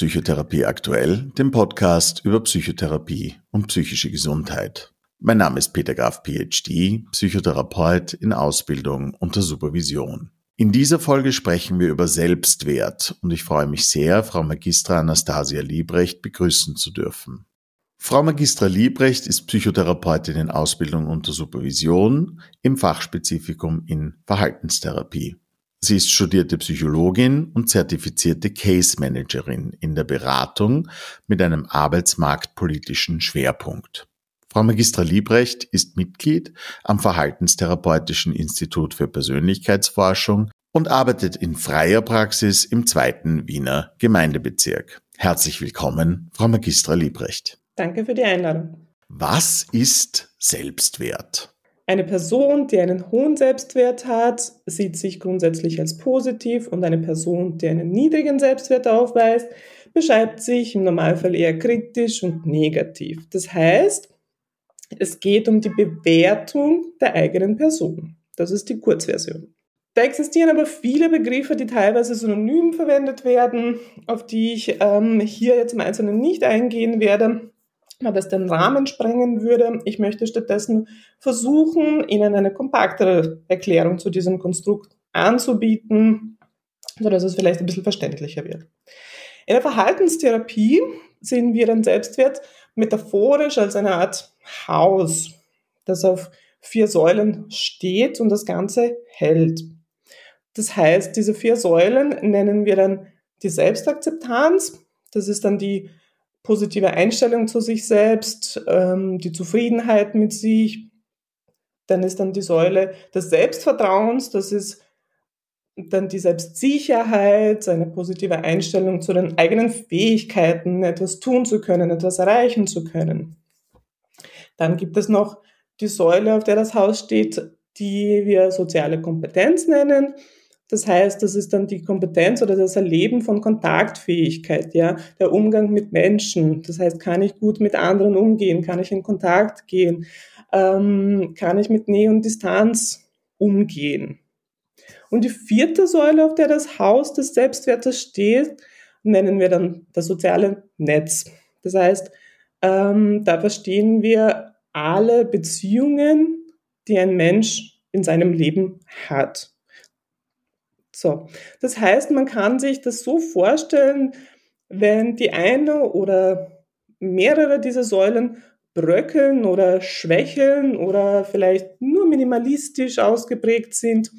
Psychotherapie aktuell, dem Podcast über Psychotherapie und psychische Gesundheit. Mein Name ist Peter Graf, PhD, Psychotherapeut in Ausbildung unter Supervision. In dieser Folge sprechen wir über Selbstwert und ich freue mich sehr, Frau Magistra Anastasia Liebrecht begrüßen zu dürfen. Frau Magistra Liebrecht ist Psychotherapeutin in Ausbildung unter Supervision im Fachspezifikum in Verhaltenstherapie. Sie ist studierte Psychologin und zertifizierte Case Managerin in der Beratung mit einem arbeitsmarktpolitischen Schwerpunkt. Frau Magistra Liebrecht ist Mitglied am Verhaltenstherapeutischen Institut für Persönlichkeitsforschung und arbeitet in freier Praxis im zweiten Wiener Gemeindebezirk. Herzlich willkommen, Frau Magistra Liebrecht. Danke für die Einladung. Was ist Selbstwert? Eine Person, die einen hohen Selbstwert hat, sieht sich grundsätzlich als positiv und eine Person, die einen niedrigen Selbstwert aufweist, beschreibt sich im Normalfall eher kritisch und negativ. Das heißt, es geht um die Bewertung der eigenen Person. Das ist die Kurzversion. Da existieren aber viele Begriffe, die teilweise synonym verwendet werden, auf die ich ähm, hier jetzt im Einzelnen nicht eingehen werde das den Rahmen sprengen würde. Ich möchte stattdessen versuchen, Ihnen eine kompaktere Erklärung zu diesem Konstrukt anzubieten, sodass es vielleicht ein bisschen verständlicher wird. In der Verhaltenstherapie sehen wir den Selbstwert metaphorisch als eine Art Haus, das auf vier Säulen steht und das Ganze hält. Das heißt, diese vier Säulen nennen wir dann die Selbstakzeptanz. Das ist dann die positive Einstellung zu sich selbst, ähm, die Zufriedenheit mit sich. Dann ist dann die Säule des Selbstvertrauens, das ist dann die Selbstsicherheit, eine positive Einstellung zu den eigenen Fähigkeiten, etwas tun zu können, etwas erreichen zu können. Dann gibt es noch die Säule, auf der das Haus steht, die wir soziale Kompetenz nennen. Das heißt, das ist dann die Kompetenz oder das Erleben von Kontaktfähigkeit, ja, der Umgang mit Menschen. Das heißt, kann ich gut mit anderen umgehen? Kann ich in Kontakt gehen? Ähm, kann ich mit Nähe und Distanz umgehen? Und die vierte Säule, auf der das Haus des Selbstwertes steht, nennen wir dann das soziale Netz. Das heißt, ähm, da verstehen wir alle Beziehungen, die ein Mensch in seinem Leben hat. So, das heißt, man kann sich das so vorstellen, wenn die eine oder mehrere dieser Säulen bröckeln oder schwächeln oder vielleicht nur minimalistisch ausgeprägt sind,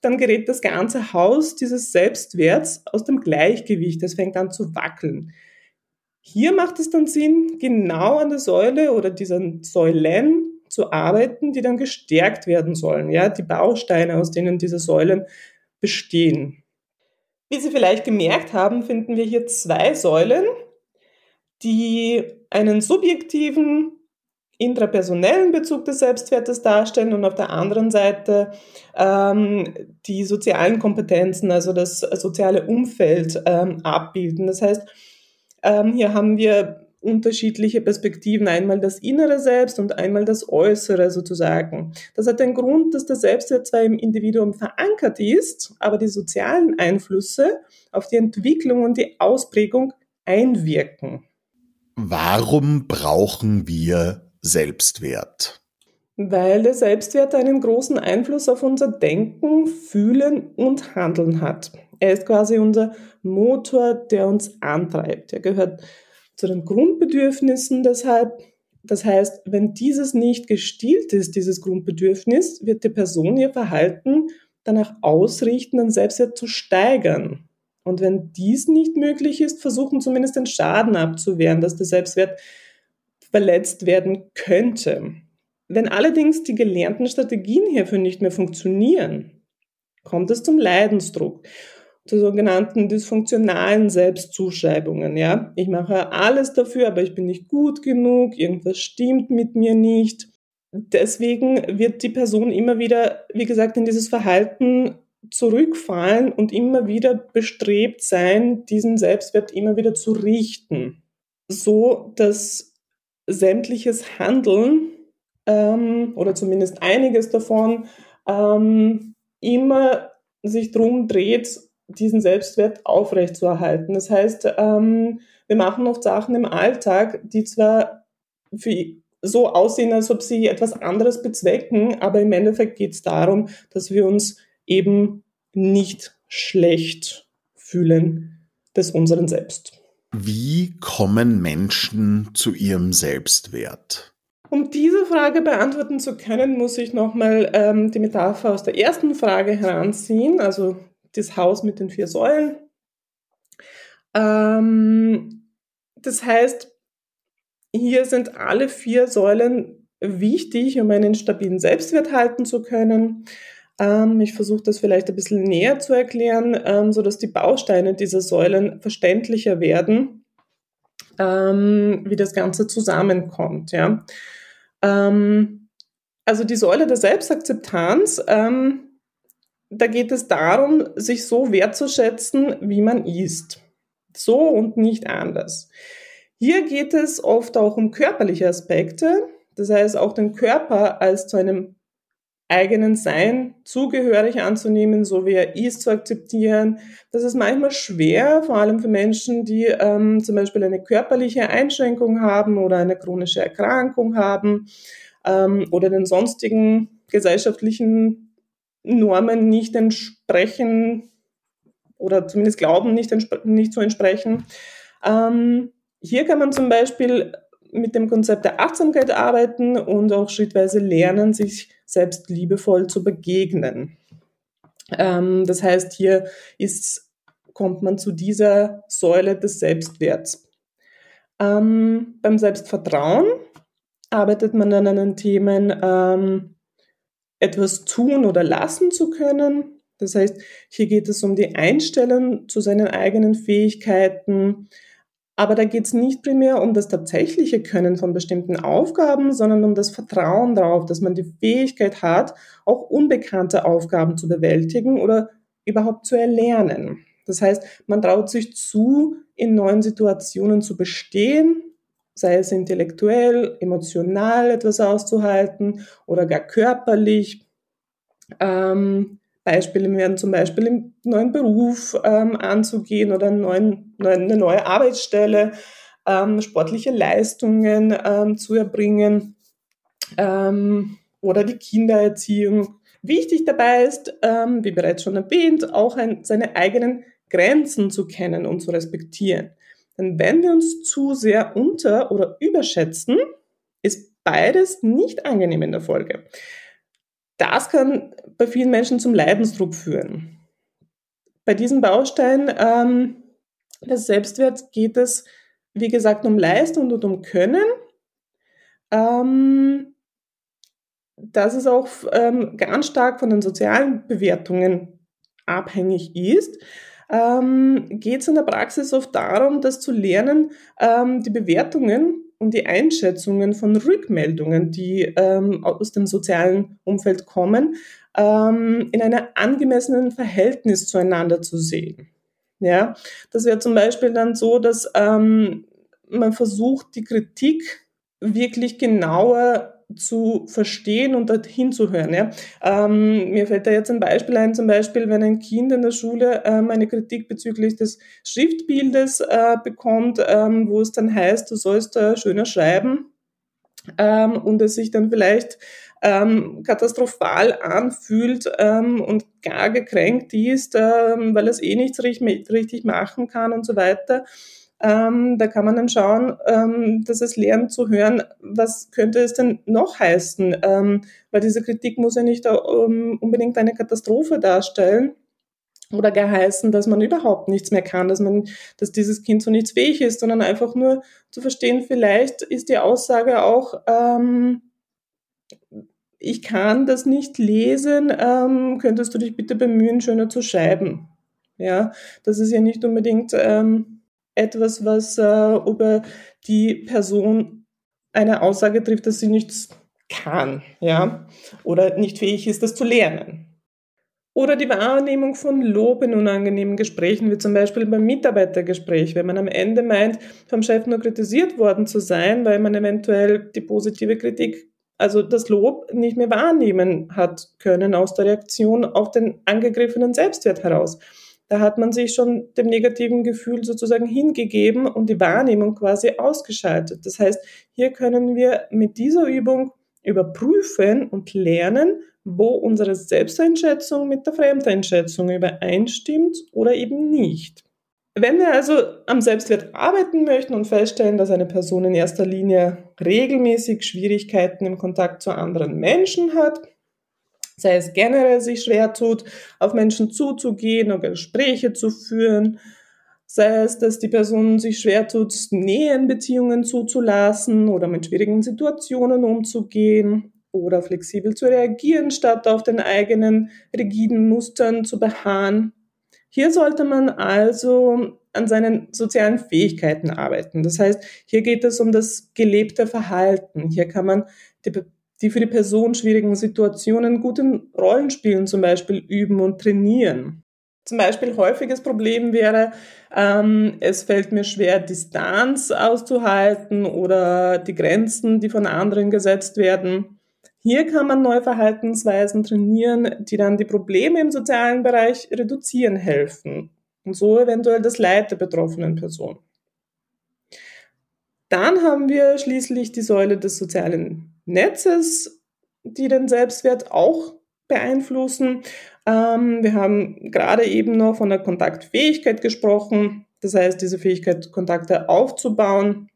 dann gerät das ganze Haus dieses Selbstwerts aus dem Gleichgewicht. Es fängt an zu wackeln. Hier macht es dann Sinn, genau an der Säule oder diesen Säulen zu arbeiten, die dann gestärkt werden sollen. Ja, die Bausteine, aus denen diese Säulen bestehen. Wie Sie vielleicht gemerkt haben, finden wir hier zwei Säulen, die einen subjektiven, intrapersonellen Bezug des Selbstwertes darstellen und auf der anderen Seite ähm, die sozialen Kompetenzen, also das soziale Umfeld ähm, abbilden. Das heißt, ähm, hier haben wir unterschiedliche Perspektiven, einmal das innere Selbst und einmal das äußere sozusagen. Das hat den Grund, dass der Selbstwert zwar im Individuum verankert ist, aber die sozialen Einflüsse auf die Entwicklung und die Ausprägung einwirken. Warum brauchen wir Selbstwert? Weil der Selbstwert einen großen Einfluss auf unser Denken, Fühlen und Handeln hat. Er ist quasi unser Motor, der uns antreibt. Er gehört zu den Grundbedürfnissen deshalb. Das heißt, wenn dieses nicht gestillt ist, dieses Grundbedürfnis, wird die Person ihr Verhalten danach ausrichten, den Selbstwert zu steigern. Und wenn dies nicht möglich ist, versuchen zumindest den Schaden abzuwehren, dass der Selbstwert verletzt werden könnte. Wenn allerdings die gelernten Strategien hierfür nicht mehr funktionieren, kommt es zum Leidensdruck zu sogenannten dysfunktionalen Selbstzuschreibungen. Ja, ich mache alles dafür, aber ich bin nicht gut genug, irgendwas stimmt mit mir nicht. Deswegen wird die Person immer wieder, wie gesagt, in dieses Verhalten zurückfallen und immer wieder bestrebt sein, diesen Selbstwert immer wieder zu richten, so dass sämtliches Handeln ähm, oder zumindest einiges davon ähm, immer sich drum dreht, diesen Selbstwert aufrechtzuerhalten. Das heißt, ähm, wir machen oft Sachen im Alltag, die zwar für so aussehen, als ob sie etwas anderes bezwecken, aber im Endeffekt geht es darum, dass wir uns eben nicht schlecht fühlen des unseren Selbst. Wie kommen Menschen zu ihrem Selbstwert? Um diese Frage beantworten zu können, muss ich nochmal ähm, die Metapher aus der ersten Frage heranziehen, also das Haus mit den vier Säulen. Ähm, das heißt, hier sind alle vier Säulen wichtig, um einen stabilen Selbstwert halten zu können. Ähm, ich versuche das vielleicht ein bisschen näher zu erklären, ähm, sodass die Bausteine dieser Säulen verständlicher werden, ähm, wie das Ganze zusammenkommt. Ja. Ähm, also die Säule der Selbstakzeptanz, ähm, da geht es darum, sich so wertzuschätzen, wie man ist. So und nicht anders. Hier geht es oft auch um körperliche Aspekte, das heißt auch den Körper als zu einem eigenen Sein zugehörig anzunehmen, so wie er ist, zu akzeptieren. Das ist manchmal schwer, vor allem für Menschen, die ähm, zum Beispiel eine körperliche Einschränkung haben oder eine chronische Erkrankung haben ähm, oder den sonstigen gesellschaftlichen Normen nicht entsprechen oder zumindest glauben, nicht, nicht zu entsprechen. Ähm, hier kann man zum Beispiel mit dem Konzept der Achtsamkeit arbeiten und auch schrittweise lernen, sich selbst liebevoll zu begegnen. Ähm, das heißt, hier ist, kommt man zu dieser Säule des Selbstwerts. Ähm, beim Selbstvertrauen arbeitet man an den Themen, ähm, etwas tun oder lassen zu können. Das heißt, hier geht es um die Einstellung zu seinen eigenen Fähigkeiten, aber da geht es nicht primär um das tatsächliche Können von bestimmten Aufgaben, sondern um das Vertrauen darauf, dass man die Fähigkeit hat, auch unbekannte Aufgaben zu bewältigen oder überhaupt zu erlernen. Das heißt, man traut sich zu, in neuen Situationen zu bestehen, sei es intellektuell, emotional etwas auszuhalten oder gar körperlich. Ähm, Beispiele wären zum Beispiel im neuen Beruf ähm, anzugehen oder einen neuen, eine neue Arbeitsstelle, ähm, sportliche Leistungen ähm, zu erbringen ähm, oder die Kindererziehung. Wichtig dabei ist, ähm, wie bereits schon erwähnt, auch ein, seine eigenen Grenzen zu kennen und zu respektieren. Denn wenn wir uns zu sehr unter- oder überschätzen, ist beides nicht angenehm in der Folge. Das kann bei vielen Menschen zum Leidensdruck führen. Bei diesem Baustein ähm, des Selbstwerts geht es, wie gesagt, um Leistung und um Können. Ähm, dass es auch ähm, ganz stark von den sozialen Bewertungen abhängig ist, ähm, geht es in der Praxis oft darum, das zu lernen, ähm, die Bewertungen und die Einschätzungen von Rückmeldungen, die ähm, aus dem sozialen Umfeld kommen, ähm, in einem angemessenen Verhältnis zueinander zu sehen. Ja, das wäre zum Beispiel dann so, dass ähm, man versucht, die Kritik wirklich genauer zu verstehen und dorthin zu hören. Ja. Ähm, mir fällt da jetzt ein Beispiel ein, zum Beispiel, wenn ein Kind in der Schule ähm, eine Kritik bezüglich des Schriftbildes äh, bekommt, ähm, wo es dann heißt, du sollst äh, schöner schreiben ähm, und es sich dann vielleicht ähm, katastrophal anfühlt ähm, und gar gekränkt ist, weil es eh nichts richtig machen kann und so weiter ähm, da kann man dann schauen, ähm, dass es lernt zu hören, was könnte es denn noch heißen, ähm, weil diese Kritik muss ja nicht um, unbedingt eine Katastrophe darstellen oder gar heißen, dass man überhaupt nichts mehr kann, dass man, dass dieses Kind zu nichts fähig ist, sondern einfach nur zu verstehen, vielleicht ist die Aussage auch, ähm, ich kann das nicht lesen, ähm, könntest du dich bitte bemühen, schöner zu schreiben. Ja, das ist ja nicht unbedingt ähm, etwas, was äh, über die Person eine Aussage trifft, dass sie nichts kann, ja, oder nicht fähig ist, das zu lernen. Oder die Wahrnehmung von Lob in unangenehmen Gesprächen, wie zum Beispiel beim Mitarbeitergespräch, wenn man am Ende meint, vom Chef nur kritisiert worden zu sein, weil man eventuell die positive Kritik, also das Lob nicht mehr wahrnehmen hat können aus der Reaktion auf den angegriffenen Selbstwert heraus da hat man sich schon dem negativen Gefühl sozusagen hingegeben und die Wahrnehmung quasi ausgeschaltet. Das heißt, hier können wir mit dieser Übung überprüfen und lernen, wo unsere Selbsteinschätzung mit der Fremdeinschätzung übereinstimmt oder eben nicht. Wenn wir also am Selbstwert arbeiten möchten und feststellen, dass eine Person in erster Linie regelmäßig Schwierigkeiten im Kontakt zu anderen Menschen hat, sei es generell sich schwer tut, auf Menschen zuzugehen oder Gespräche zu führen, sei es, dass die Person sich schwer tut, Nähenbeziehungen zuzulassen oder mit schwierigen Situationen umzugehen oder flexibel zu reagieren, statt auf den eigenen rigiden Mustern zu beharren. Hier sollte man also an seinen sozialen Fähigkeiten arbeiten. Das heißt, hier geht es um das gelebte Verhalten. Hier kann man die die für die Person schwierigen Situationen guten Rollenspielen zum Beispiel üben und trainieren. Zum Beispiel häufiges Problem wäre, ähm, es fällt mir schwer, Distanz auszuhalten oder die Grenzen, die von anderen gesetzt werden. Hier kann man neue Verhaltensweisen trainieren, die dann die Probleme im sozialen Bereich reduzieren helfen und so eventuell das Leid der betroffenen Person. Dann haben wir schließlich die Säule des sozialen Netzes, die den Selbstwert auch beeinflussen. Ähm, wir haben gerade eben noch von der Kontaktfähigkeit gesprochen. Das heißt, diese Fähigkeit, Kontakte aufzubauen.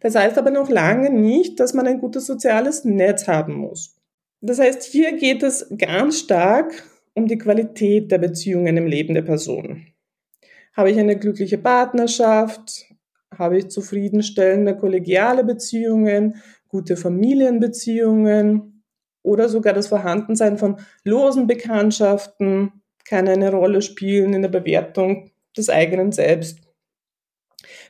Das heißt aber noch lange nicht, dass man ein gutes soziales Netz haben muss. Das heißt, hier geht es ganz stark um die Qualität der Beziehungen im Leben der Person. Habe ich eine glückliche Partnerschaft? Habe ich zufriedenstellende kollegiale Beziehungen? Gute Familienbeziehungen oder sogar das Vorhandensein von losen Bekanntschaften kann eine Rolle spielen in der Bewertung des eigenen Selbst.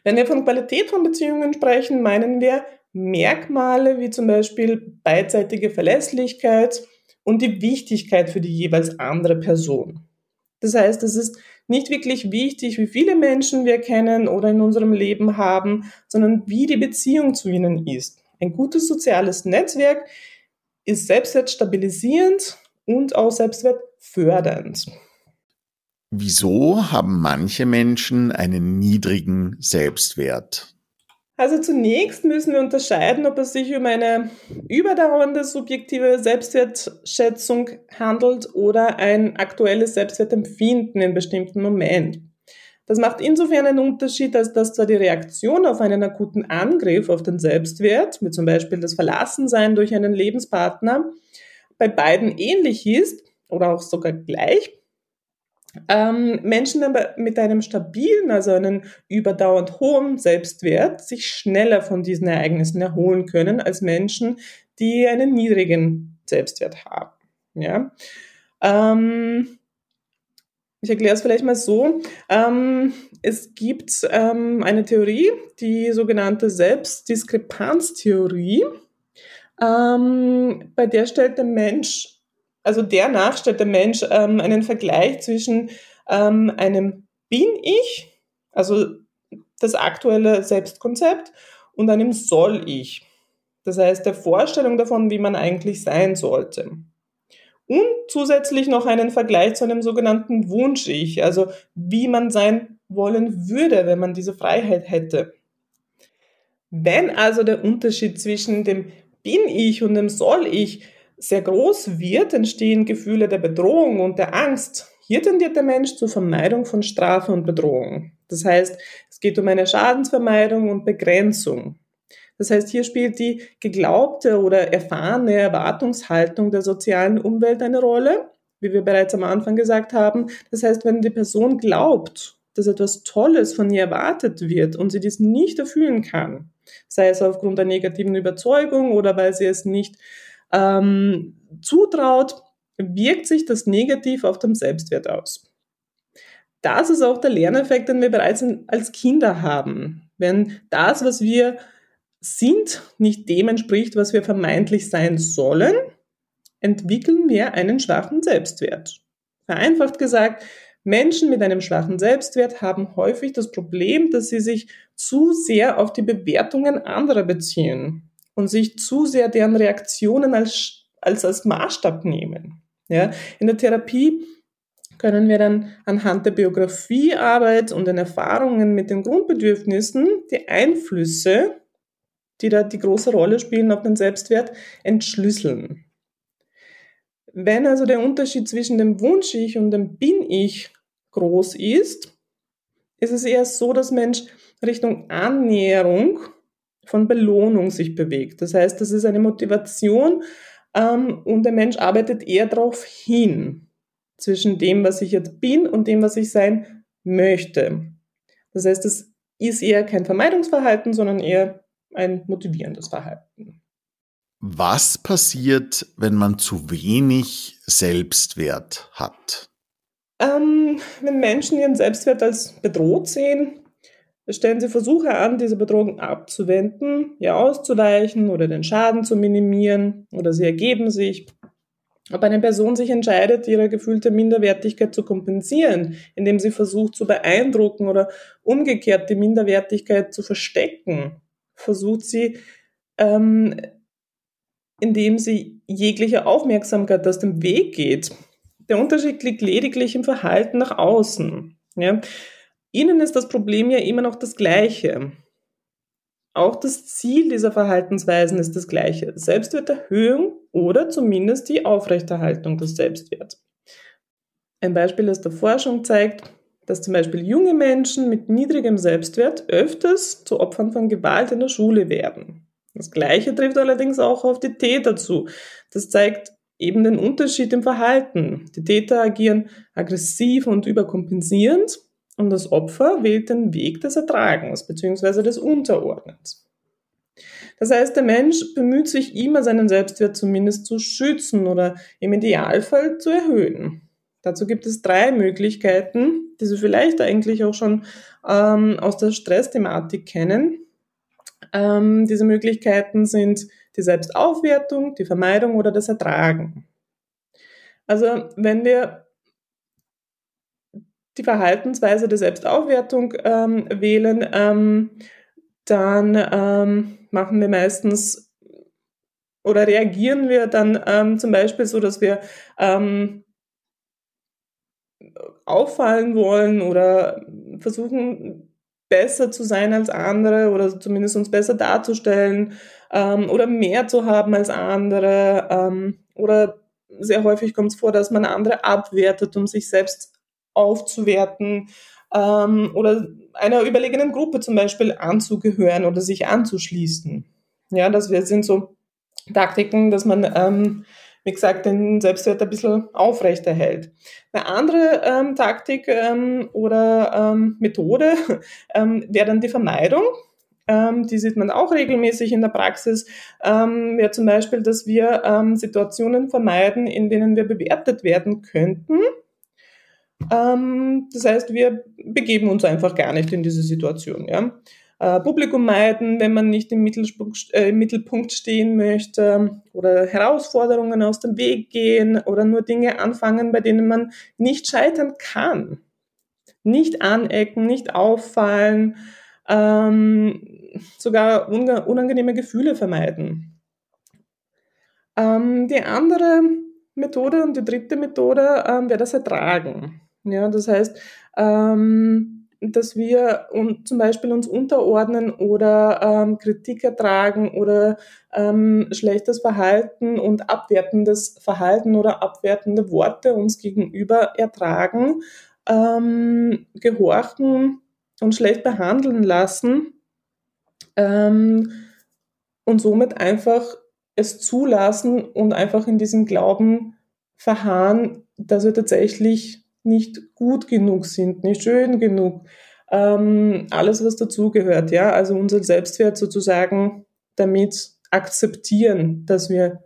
Wenn wir von Qualität von Beziehungen sprechen, meinen wir Merkmale wie zum Beispiel beidseitige Verlässlichkeit und die Wichtigkeit für die jeweils andere Person. Das heißt, es ist nicht wirklich wichtig, wie viele Menschen wir kennen oder in unserem Leben haben, sondern wie die Beziehung zu ihnen ist. Ein gutes soziales Netzwerk ist selbstwertstabilisierend und auch selbstwertfördernd. Wieso haben manche Menschen einen niedrigen Selbstwert? Also zunächst müssen wir unterscheiden, ob es sich um eine überdauernde subjektive Selbstwertschätzung handelt oder ein aktuelles Selbstwertempfinden in bestimmten Moment. Das macht insofern einen Unterschied, als dass zwar die Reaktion auf einen akuten Angriff auf den Selbstwert, wie zum Beispiel das Verlassensein durch einen Lebenspartner, bei beiden ähnlich ist oder auch sogar gleich, ähm, Menschen mit einem stabilen, also einen überdauernd hohen Selbstwert sich schneller von diesen Ereignissen erholen können als Menschen, die einen niedrigen Selbstwert haben. Ja? Ähm, ich erkläre es vielleicht mal so. Ähm, es gibt ähm, eine Theorie, die sogenannte Selbstdiskrepanztheorie. Ähm, bei der stellt der Mensch, also der stellt der Mensch ähm, einen Vergleich zwischen ähm, einem Bin-Ich, also das aktuelle Selbstkonzept, und einem Soll-Ich. Das heißt, der Vorstellung davon, wie man eigentlich sein sollte und zusätzlich noch einen Vergleich zu einem sogenannten Wunsch-Ich, also wie man sein wollen würde, wenn man diese Freiheit hätte. Wenn also der Unterschied zwischen dem Bin-Ich und dem Soll-Ich sehr groß wird, entstehen Gefühle der Bedrohung und der Angst. Hier tendiert der Mensch zur Vermeidung von Strafe und Bedrohung. Das heißt, es geht um eine Schadensvermeidung und Begrenzung. Das heißt, hier spielt die geglaubte oder erfahrene Erwartungshaltung der sozialen Umwelt eine Rolle, wie wir bereits am Anfang gesagt haben. Das heißt, wenn die Person glaubt, dass etwas Tolles von ihr erwartet wird und sie dies nicht erfüllen kann, sei es aufgrund der negativen Überzeugung oder weil sie es nicht ähm, zutraut, wirkt sich das negativ auf dem Selbstwert aus. Das ist auch der Lerneffekt, den wir bereits als Kinder haben. Wenn das, was wir sind, nicht dem entspricht, was wir vermeintlich sein sollen, entwickeln wir einen schwachen Selbstwert. Vereinfacht gesagt, Menschen mit einem schwachen Selbstwert haben häufig das Problem, dass sie sich zu sehr auf die Bewertungen anderer beziehen und sich zu sehr deren Reaktionen als, als, als Maßstab nehmen. Ja? In der Therapie können wir dann anhand der Biografiearbeit und den Erfahrungen mit den Grundbedürfnissen die Einflüsse, die da die große Rolle spielen auf den Selbstwert, entschlüsseln. Wenn also der Unterschied zwischen dem Wunsch-Ich und dem Bin-Ich groß ist, ist es eher so, dass Mensch Richtung Annäherung von Belohnung sich bewegt. Das heißt, das ist eine Motivation ähm, und der Mensch arbeitet eher darauf hin, zwischen dem, was ich jetzt bin und dem, was ich sein möchte. Das heißt, es ist eher kein Vermeidungsverhalten, sondern eher ein motivierendes Verhalten. Was passiert, wenn man zu wenig Selbstwert hat? Ähm, wenn Menschen ihren Selbstwert als bedroht sehen, stellen sie Versuche an, diese Bedrohung abzuwenden, ihr auszuweichen oder den Schaden zu minimieren oder sie ergeben sich. Ob eine Person sich entscheidet, ihre gefühlte Minderwertigkeit zu kompensieren, indem sie versucht zu beeindrucken oder umgekehrt die Minderwertigkeit zu verstecken, versucht sie, ähm, indem sie jegliche Aufmerksamkeit aus dem Weg geht. Der Unterschied liegt lediglich im Verhalten nach außen. Ja? Ihnen ist das Problem ja immer noch das gleiche. Auch das Ziel dieser Verhaltensweisen ist das gleiche. Selbstwerterhöhung oder zumindest die Aufrechterhaltung des Selbstwerts. Ein Beispiel aus der Forschung zeigt, dass zum Beispiel junge Menschen mit niedrigem Selbstwert öfters zu Opfern von Gewalt in der Schule werden. Das Gleiche trifft allerdings auch auf die Täter zu. Das zeigt eben den Unterschied im Verhalten. Die Täter agieren aggressiv und überkompensierend und das Opfer wählt den Weg des Ertragens bzw. des Unterordnens. Das heißt, der Mensch bemüht sich immer, seinen Selbstwert zumindest zu schützen oder im Idealfall zu erhöhen. Dazu gibt es drei Möglichkeiten, die Sie vielleicht eigentlich auch schon ähm, aus der Stressthematik kennen. Ähm, diese Möglichkeiten sind die Selbstaufwertung, die Vermeidung oder das Ertragen. Also wenn wir die Verhaltensweise der Selbstaufwertung ähm, wählen, ähm, dann ähm, machen wir meistens oder reagieren wir dann ähm, zum Beispiel so, dass wir ähm, auffallen wollen oder versuchen besser zu sein als andere oder zumindest uns besser darzustellen ähm, oder mehr zu haben als andere ähm, oder sehr häufig kommt es vor, dass man andere abwertet, um sich selbst aufzuwerten ähm, oder einer überlegenen Gruppe zum Beispiel anzugehören oder sich anzuschließen. Ja, das sind so Taktiken, dass man, ähm, wie gesagt, den Selbstwert ein bisschen aufrechterhält. Eine andere ähm, Taktik ähm, oder ähm, Methode ähm, wäre dann die Vermeidung. Ähm, die sieht man auch regelmäßig in der Praxis, ähm, wäre zum Beispiel, dass wir ähm, Situationen vermeiden, in denen wir bewertet werden könnten das heißt, wir begeben uns einfach gar nicht in diese Situation. Ja? Äh, Publikum meiden, wenn man nicht im Mittelpunkt, äh, im Mittelpunkt stehen möchte oder Herausforderungen aus dem Weg gehen oder nur Dinge anfangen, bei denen man nicht scheitern kann. Nicht anecken, nicht auffallen, ähm, sogar unangenehme Gefühle vermeiden. Ähm, die andere Methode und die dritte Methode ähm, wäre das Ertragen. Ja, das heißt, ähm, dass wir un zum Beispiel uns unterordnen oder ähm, Kritik ertragen oder ähm, schlechtes Verhalten und abwertendes Verhalten oder abwertende Worte uns gegenüber ertragen, ähm, gehorchen und schlecht behandeln lassen ähm, und somit einfach es zulassen und einfach in diesem Glauben verharren, dass wir tatsächlich nicht gut genug sind, nicht schön genug. Ähm, alles, was dazugehört, ja. Also unser Selbstwert sozusagen damit akzeptieren, dass wir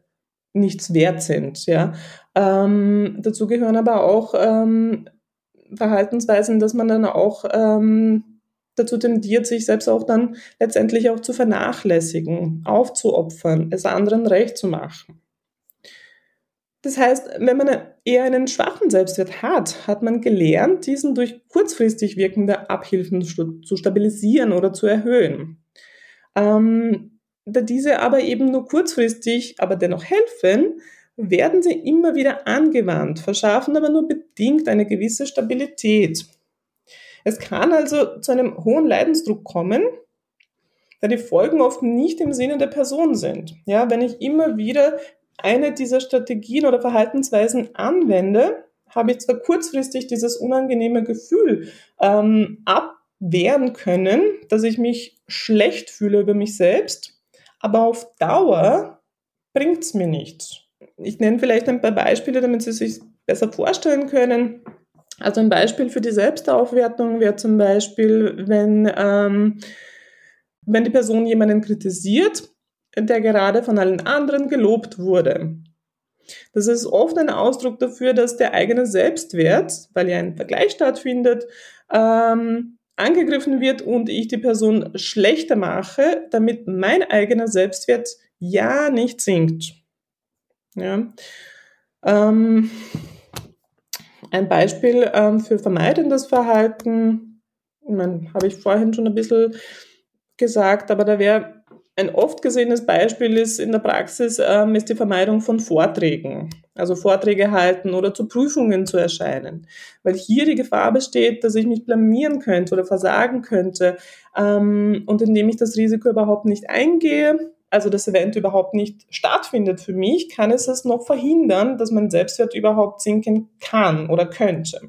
nichts wert sind, ja. Ähm, dazu gehören aber auch ähm, Verhaltensweisen, dass man dann auch ähm, dazu tendiert, sich selbst auch dann letztendlich auch zu vernachlässigen, aufzuopfern, es anderen recht zu machen. Das heißt, wenn man eher einen schwachen Selbstwert hat, hat man gelernt, diesen durch kurzfristig wirkende Abhilfen zu stabilisieren oder zu erhöhen. Ähm, da diese aber eben nur kurzfristig, aber dennoch helfen, werden sie immer wieder angewandt, verschaffen aber nur bedingt eine gewisse Stabilität. Es kann also zu einem hohen Leidensdruck kommen, da die Folgen oft nicht im Sinne der Person sind. Ja, wenn ich immer wieder eine dieser Strategien oder Verhaltensweisen anwende, habe ich zwar kurzfristig dieses unangenehme Gefühl ähm, abwehren können, dass ich mich schlecht fühle über mich selbst, aber auf Dauer bringt es mir nichts. Ich nenne vielleicht ein paar Beispiele, damit Sie sich besser vorstellen können. Also ein Beispiel für die Selbstaufwertung wäre zum Beispiel, wenn, ähm, wenn die Person jemanden kritisiert, der gerade von allen anderen gelobt wurde. Das ist oft ein Ausdruck dafür, dass der eigene Selbstwert, weil ja ein Vergleich stattfindet, ähm, angegriffen wird und ich die Person schlechter mache, damit mein eigener Selbstwert ja nicht sinkt. Ja. Ähm, ein Beispiel ähm, für vermeidendes Verhalten, habe ich vorhin schon ein bisschen gesagt, aber da wäre ein oft gesehenes Beispiel ist in der Praxis ähm, ist die Vermeidung von Vorträgen, also Vorträge halten oder zu Prüfungen zu erscheinen, weil hier die Gefahr besteht, dass ich mich blamieren könnte oder versagen könnte ähm, und indem ich das Risiko überhaupt nicht eingehe, also das Event überhaupt nicht stattfindet für mich, kann es es noch verhindern, dass mein Selbstwert überhaupt sinken kann oder könnte.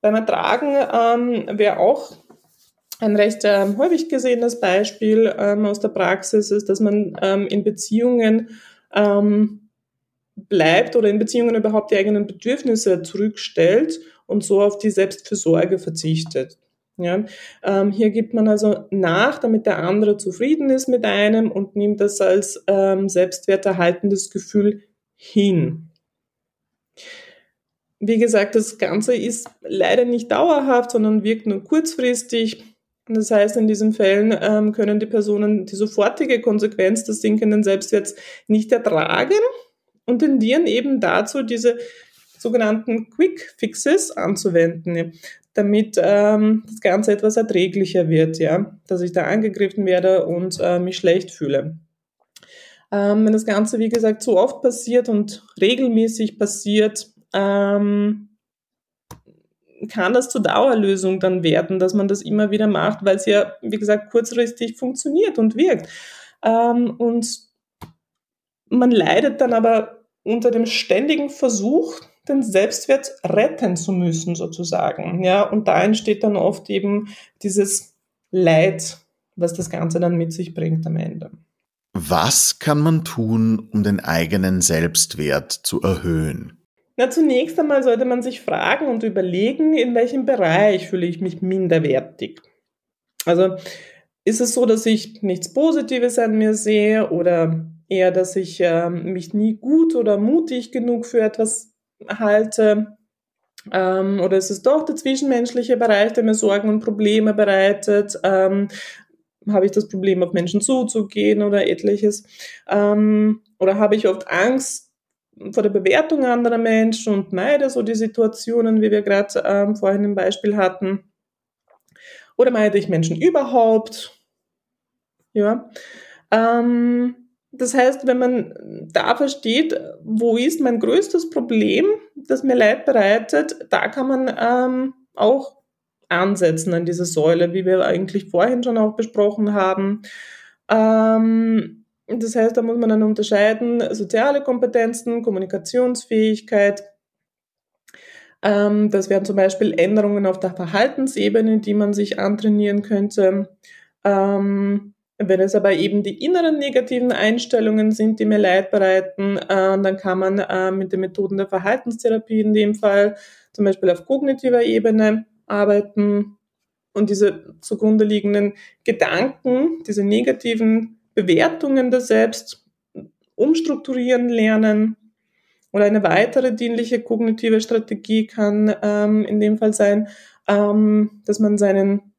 Beim Ertragen ähm, wäre auch ein recht ähm, häufig gesehenes Beispiel ähm, aus der Praxis ist, dass man ähm, in Beziehungen ähm, bleibt oder in Beziehungen überhaupt die eigenen Bedürfnisse zurückstellt und so auf die Selbstfürsorge verzichtet. Ja, ähm, hier gibt man also nach, damit der andere zufrieden ist mit einem und nimmt das als ähm, selbstwerterhaltendes Gefühl hin. Wie gesagt, das Ganze ist leider nicht dauerhaft, sondern wirkt nur kurzfristig. Das heißt, in diesen Fällen ähm, können die Personen die sofortige Konsequenz des sinkenden Selbstwerts nicht ertragen und tendieren eben dazu, diese sogenannten Quick Fixes anzuwenden damit ähm, das Ganze etwas erträglicher wird, ja, dass ich da angegriffen werde und äh, mich schlecht fühle. Ähm, wenn das Ganze, wie gesagt, so oft passiert und regelmäßig passiert, ähm, kann das zur Dauerlösung dann werden, dass man das immer wieder macht, weil es ja, wie gesagt, kurzfristig funktioniert und wirkt. Ähm, und man leidet dann aber unter dem ständigen Versuch, den Selbstwert retten zu müssen, sozusagen. Ja, und da entsteht dann oft eben dieses Leid, was das Ganze dann mit sich bringt am Ende. Was kann man tun, um den eigenen Selbstwert zu erhöhen? Na, zunächst einmal sollte man sich fragen und überlegen, in welchem Bereich fühle ich mich minderwertig. Also ist es so, dass ich nichts Positives an mir sehe oder eher, dass ich äh, mich nie gut oder mutig genug für etwas halte? Ähm, oder ist es doch der zwischenmenschliche Bereich, der mir Sorgen und Probleme bereitet? Ähm, habe ich das Problem, auf Menschen zuzugehen oder etliches? Ähm, oder habe ich oft Angst vor der Bewertung anderer Menschen und meide so die Situationen, wie wir gerade ähm, vorhin im Beispiel hatten? Oder meide ich Menschen überhaupt? Ja. Ähm, das heißt, wenn man da versteht, wo ist mein größtes Problem, das mir Leid bereitet, da kann man ähm, auch ansetzen an diese Säule, wie wir eigentlich vorhin schon auch besprochen haben. Ähm, das heißt, da muss man dann unterscheiden, soziale Kompetenzen, Kommunikationsfähigkeit. Ähm, das wären zum Beispiel Änderungen auf der Verhaltensebene, die man sich antrainieren könnte. Ähm, wenn es aber eben die inneren negativen Einstellungen sind, die mir Leid bereiten, äh, dann kann man äh, mit den Methoden der Verhaltenstherapie in dem Fall zum Beispiel auf kognitiver Ebene arbeiten und diese zugrunde liegenden Gedanken, diese negativen Bewertungen der Selbst umstrukturieren lernen. Oder eine weitere dienliche kognitive Strategie kann ähm, in dem Fall sein, ähm, dass man seinen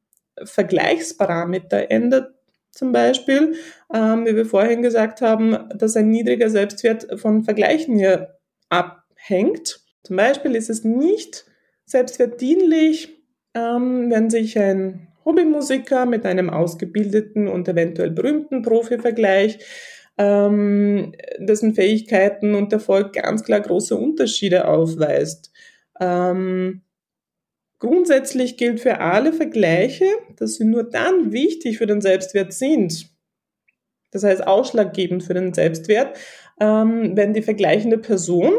Vergleichsparameter ändert zum Beispiel, ähm, wie wir vorhin gesagt haben, dass ein niedriger Selbstwert von Vergleichen hier abhängt. Zum Beispiel ist es nicht selbstwertdienlich, ähm, wenn sich ein Hobbymusiker mit einem ausgebildeten und eventuell berühmten Profi vergleicht. ähm, dessen Fähigkeiten und Erfolg ganz klar große Unterschiede aufweist. Ähm, grundsätzlich gilt für alle Vergleiche, dass sie nur dann wichtig für den Selbstwert sind. Das heißt ausschlaggebend für den Selbstwert, ähm, wenn die vergleichende Person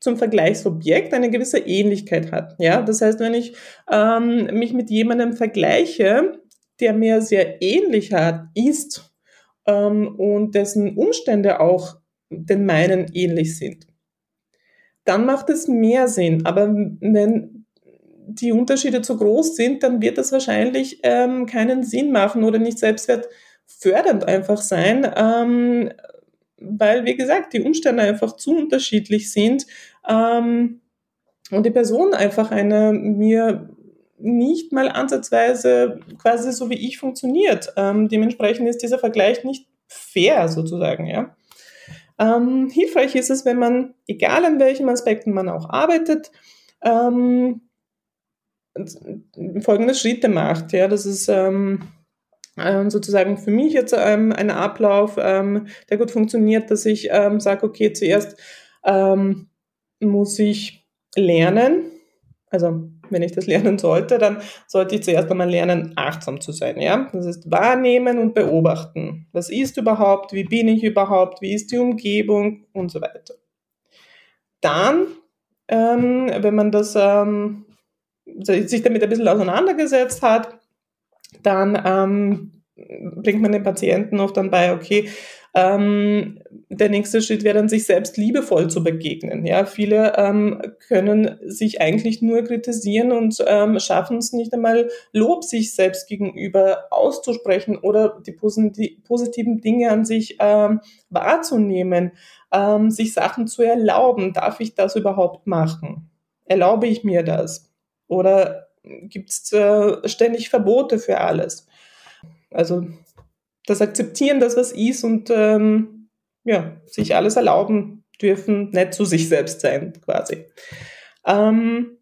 zum Vergleichsobjekt eine gewisse Ähnlichkeit hat. Ja, das heißt, wenn ich ähm, mich mit jemandem vergleiche, der mir sehr ähnlich hat, ist ähm, und dessen Umstände auch den meinen ähnlich sind, dann macht es mehr Sinn. Aber wenn die Unterschiede zu groß sind, dann wird das wahrscheinlich ähm, keinen Sinn machen oder nicht selbstwertfördernd einfach sein, ähm, weil, wie gesagt, die Umstände einfach zu unterschiedlich sind ähm, und die Person einfach eine mir nicht mal ansatzweise quasi so wie ich funktioniert. Ähm, dementsprechend ist dieser Vergleich nicht fair sozusagen, ja. Ähm, hilfreich ist es, wenn man, egal an welchen Aspekten man auch arbeitet, ähm, folgende Schritte macht. Ja, das ist ähm, sozusagen für mich jetzt ähm, ein Ablauf, ähm, der gut funktioniert, dass ich ähm, sage, okay, zuerst ähm, muss ich lernen. Also wenn ich das lernen sollte, dann sollte ich zuerst einmal lernen, achtsam zu sein. Ja? Das ist wahrnehmen und beobachten. Was ist überhaupt? Wie bin ich überhaupt? Wie ist die Umgebung? Und so weiter. Dann, ähm, wenn man das ähm, sich damit ein bisschen auseinandergesetzt hat, dann ähm, bringt man den Patienten oft dann bei, okay, ähm, der nächste Schritt wäre dann, sich selbst liebevoll zu begegnen. Ja, viele ähm, können sich eigentlich nur kritisieren und ähm, schaffen es nicht einmal, Lob sich selbst gegenüber auszusprechen oder die positiven Dinge an sich ähm, wahrzunehmen, ähm, sich Sachen zu erlauben. Darf ich das überhaupt machen? Erlaube ich mir das? Oder gibt es äh, ständig Verbote für alles? Also das Akzeptieren, das was ist und ähm, ja, sich alles erlauben dürfen, nicht zu sich selbst sein, quasi. Ähm,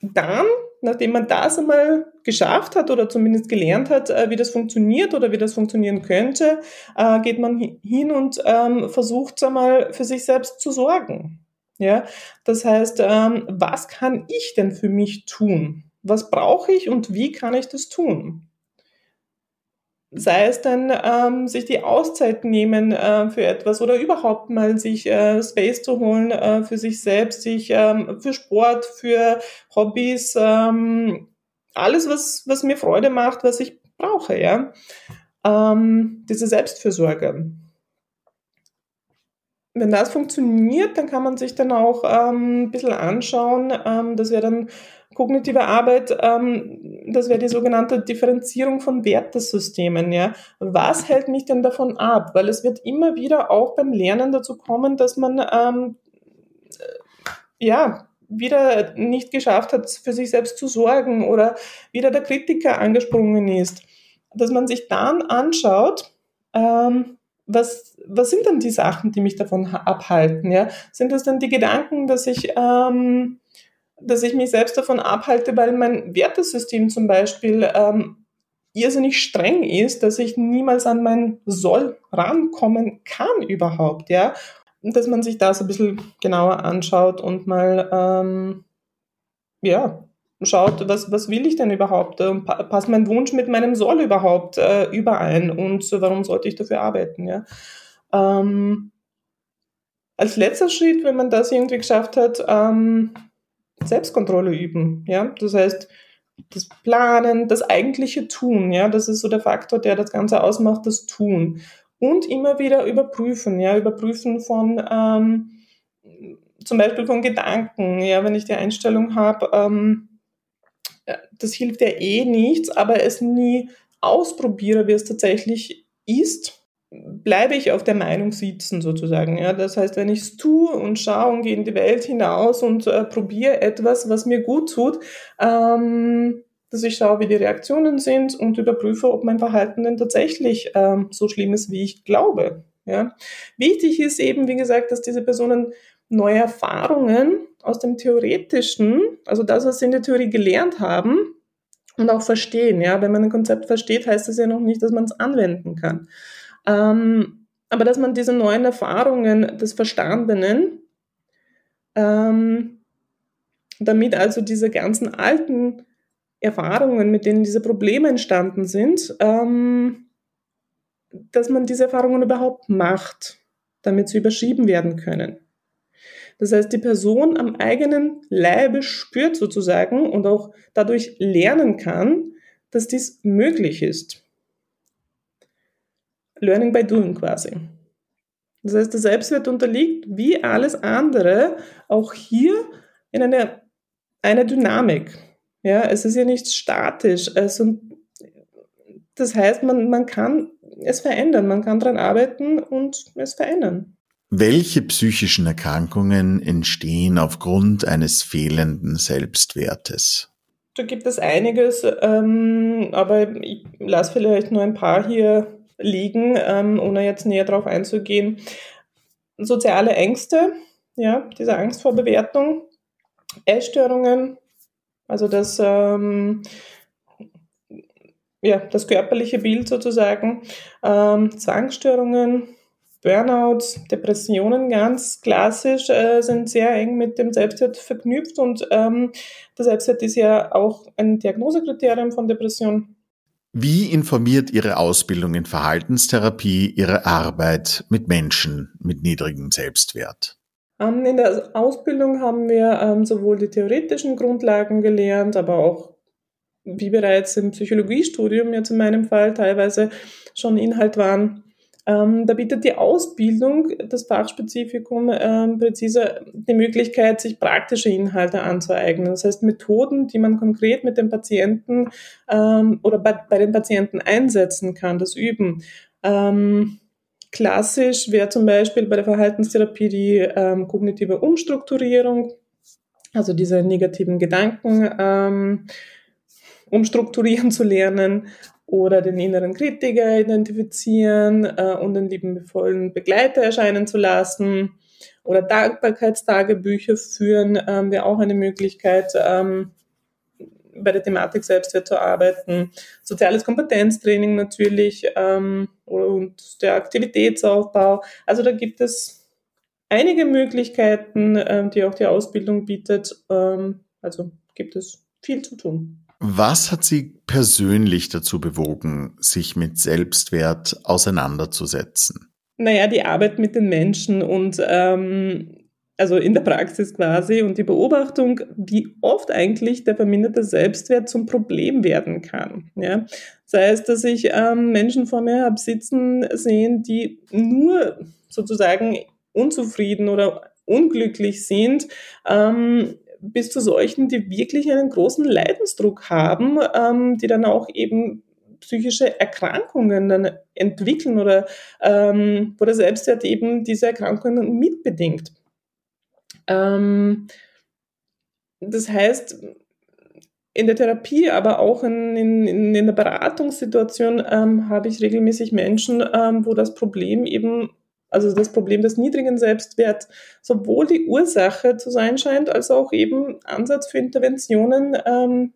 dann, nachdem man das einmal geschafft hat oder zumindest gelernt hat, äh, wie das funktioniert oder wie das funktionieren könnte, äh, geht man hin und ähm, versucht einmal für sich selbst zu sorgen. Ja, das heißt, ähm, was kann ich denn für mich tun? Was brauche ich und wie kann ich das tun? sei es dann ähm, sich die Auszeit nehmen äh, für etwas oder überhaupt mal sich äh, Space zu holen äh, für sich selbst, sich ähm, für Sport, für Hobbys, ähm, alles was was mir Freude macht, was ich brauche, ja, ähm, diese Selbstfürsorge. Wenn das funktioniert, dann kann man sich dann auch ähm, ein bisschen anschauen, ähm, dass wir dann kognitive Arbeit, ähm, das wäre die sogenannte Differenzierung von Wertesystemen. Ja. Was hält mich denn davon ab? Weil es wird immer wieder auch beim Lernen dazu kommen, dass man ähm, äh, ja wieder nicht geschafft hat, für sich selbst zu sorgen oder wieder der Kritiker angesprungen ist. Dass man sich dann anschaut, ähm, was, was sind denn die Sachen, die mich davon abhalten? Ja? Sind das dann die Gedanken, dass ich ähm, dass ich mich selbst davon abhalte, weil mein Wertesystem zum Beispiel ähm, irrsinnig streng ist, dass ich niemals an mein Soll rankommen kann überhaupt, ja. Dass man sich das ein bisschen genauer anschaut und mal, ähm, ja, schaut, was, was will ich denn überhaupt? Passt mein Wunsch mit meinem Soll überhaupt äh, überein und warum sollte ich dafür arbeiten, ja. Ähm, als letzter Schritt, wenn man das irgendwie geschafft hat, ähm, Selbstkontrolle üben. Ja, das heißt, das Planen, das eigentliche Tun, ja, das ist so der Faktor, der das Ganze ausmacht, das Tun. Und immer wieder überprüfen, ja, überprüfen von ähm, zum Beispiel von Gedanken, ja, wenn ich die Einstellung habe, ähm, das hilft ja eh nichts, aber es nie ausprobiere, wie es tatsächlich ist, bleibe ich auf der Meinung sitzen sozusagen. Ja? Das heißt, wenn ich es tue und schaue und gehe in die Welt hinaus und äh, probiere etwas, was mir gut tut, ähm, dass ich schaue, wie die Reaktionen sind und überprüfe, ob mein Verhalten denn tatsächlich ähm, so schlimm ist, wie ich glaube. Ja? Wichtig ist eben, wie gesagt, dass diese Personen neue Erfahrungen aus dem Theoretischen, also das, was sie in der Theorie gelernt haben, und auch verstehen. Ja? Wenn man ein Konzept versteht, heißt das ja noch nicht, dass man es anwenden kann. Ähm, aber dass man diese neuen Erfahrungen des Verstandenen, ähm, damit also diese ganzen alten Erfahrungen, mit denen diese Probleme entstanden sind, ähm, dass man diese Erfahrungen überhaupt macht, damit sie überschrieben werden können. Das heißt, die Person am eigenen Leibe spürt sozusagen und auch dadurch lernen kann, dass dies möglich ist. Learning by doing quasi. Das heißt, der Selbstwert unterliegt wie alles andere auch hier in einer eine Dynamik. Ja, es ist ja nicht statisch. Also, das heißt, man, man kann es verändern, man kann daran arbeiten und es verändern. Welche psychischen Erkrankungen entstehen aufgrund eines fehlenden Selbstwertes? Da gibt es einiges, ähm, aber ich lasse vielleicht nur ein paar hier liegen, ähm, ohne jetzt näher darauf einzugehen. Soziale Ängste, ja, diese Angst vor Bewertung, Essstörungen, also das, ähm, ja, das körperliche Bild sozusagen, ähm, Zwangsstörungen, Burnouts, Depressionen ganz klassisch äh, sind sehr eng mit dem Selbstwert verknüpft und ähm, der Selbstwert ist ja auch ein Diagnosekriterium von Depression. Wie informiert Ihre Ausbildung in Verhaltenstherapie Ihre Arbeit mit Menschen mit niedrigem Selbstwert? Ähm, in der Ausbildung haben wir ähm, sowohl die theoretischen Grundlagen gelernt, aber auch, wie bereits im Psychologiestudium jetzt in meinem Fall teilweise schon Inhalt waren, ähm, da bietet die Ausbildung, das Fachspezifikum, ähm, präzise die Möglichkeit, sich praktische Inhalte anzueignen. Das heißt, Methoden, die man konkret mit dem Patienten ähm, oder bei, bei, den Patienten einsetzen kann, das Üben. Ähm, klassisch wäre zum Beispiel bei der Verhaltenstherapie die ähm, kognitive Umstrukturierung, also diese negativen Gedanken ähm, umstrukturieren zu lernen oder den inneren Kritiker identifizieren äh, und den liebenvollen Begleiter erscheinen zu lassen oder Dankbarkeitstagebücher führen, ähm, wäre auch eine Möglichkeit, ähm, bei der Thematik Selbstwert zu arbeiten. Soziales Kompetenztraining natürlich ähm, und der Aktivitätsaufbau. Also da gibt es einige Möglichkeiten, ähm, die auch die Ausbildung bietet. Ähm, also gibt es viel zu tun. Was hat Sie persönlich dazu bewogen, sich mit Selbstwert auseinanderzusetzen? Naja, die Arbeit mit den Menschen und ähm, also in der Praxis quasi und die Beobachtung, wie oft eigentlich der verminderte Selbstwert zum Problem werden kann. Ja? Sei es, dass ich ähm, Menschen vor mir habe sitzen sehen, die nur sozusagen unzufrieden oder unglücklich sind, ähm, bis zu solchen, die wirklich einen großen Leidensdruck haben, ähm, die dann auch eben psychische Erkrankungen dann entwickeln oder ähm, wo der Selbstwert eben diese Erkrankungen mitbedingt. Ähm, das heißt, in der Therapie, aber auch in, in, in der Beratungssituation ähm, habe ich regelmäßig Menschen, ähm, wo das Problem eben also das Problem des niedrigen Selbstwerts sowohl die Ursache zu sein scheint, als auch eben Ansatz für Interventionen, ähm,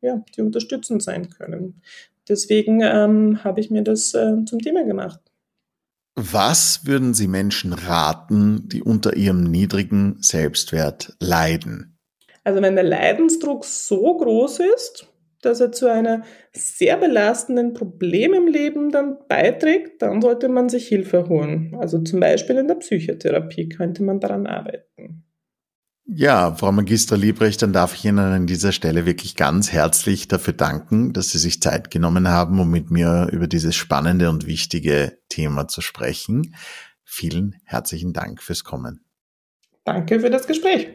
ja, die unterstützend sein können. Deswegen ähm, habe ich mir das äh, zum Thema gemacht. Was würden Sie Menschen raten, die unter ihrem niedrigen Selbstwert leiden? Also wenn der Leidensdruck so groß ist, dass er zu einem sehr belastenden Problem im Leben dann beiträgt, dann sollte man sich Hilfe holen. Also zum Beispiel in der Psychotherapie könnte man daran arbeiten. Ja, Frau Magistra Liebrecht, dann darf ich Ihnen an dieser Stelle wirklich ganz herzlich dafür danken, dass Sie sich Zeit genommen haben, um mit mir über dieses spannende und wichtige Thema zu sprechen. Vielen herzlichen Dank fürs Kommen. Danke für das Gespräch.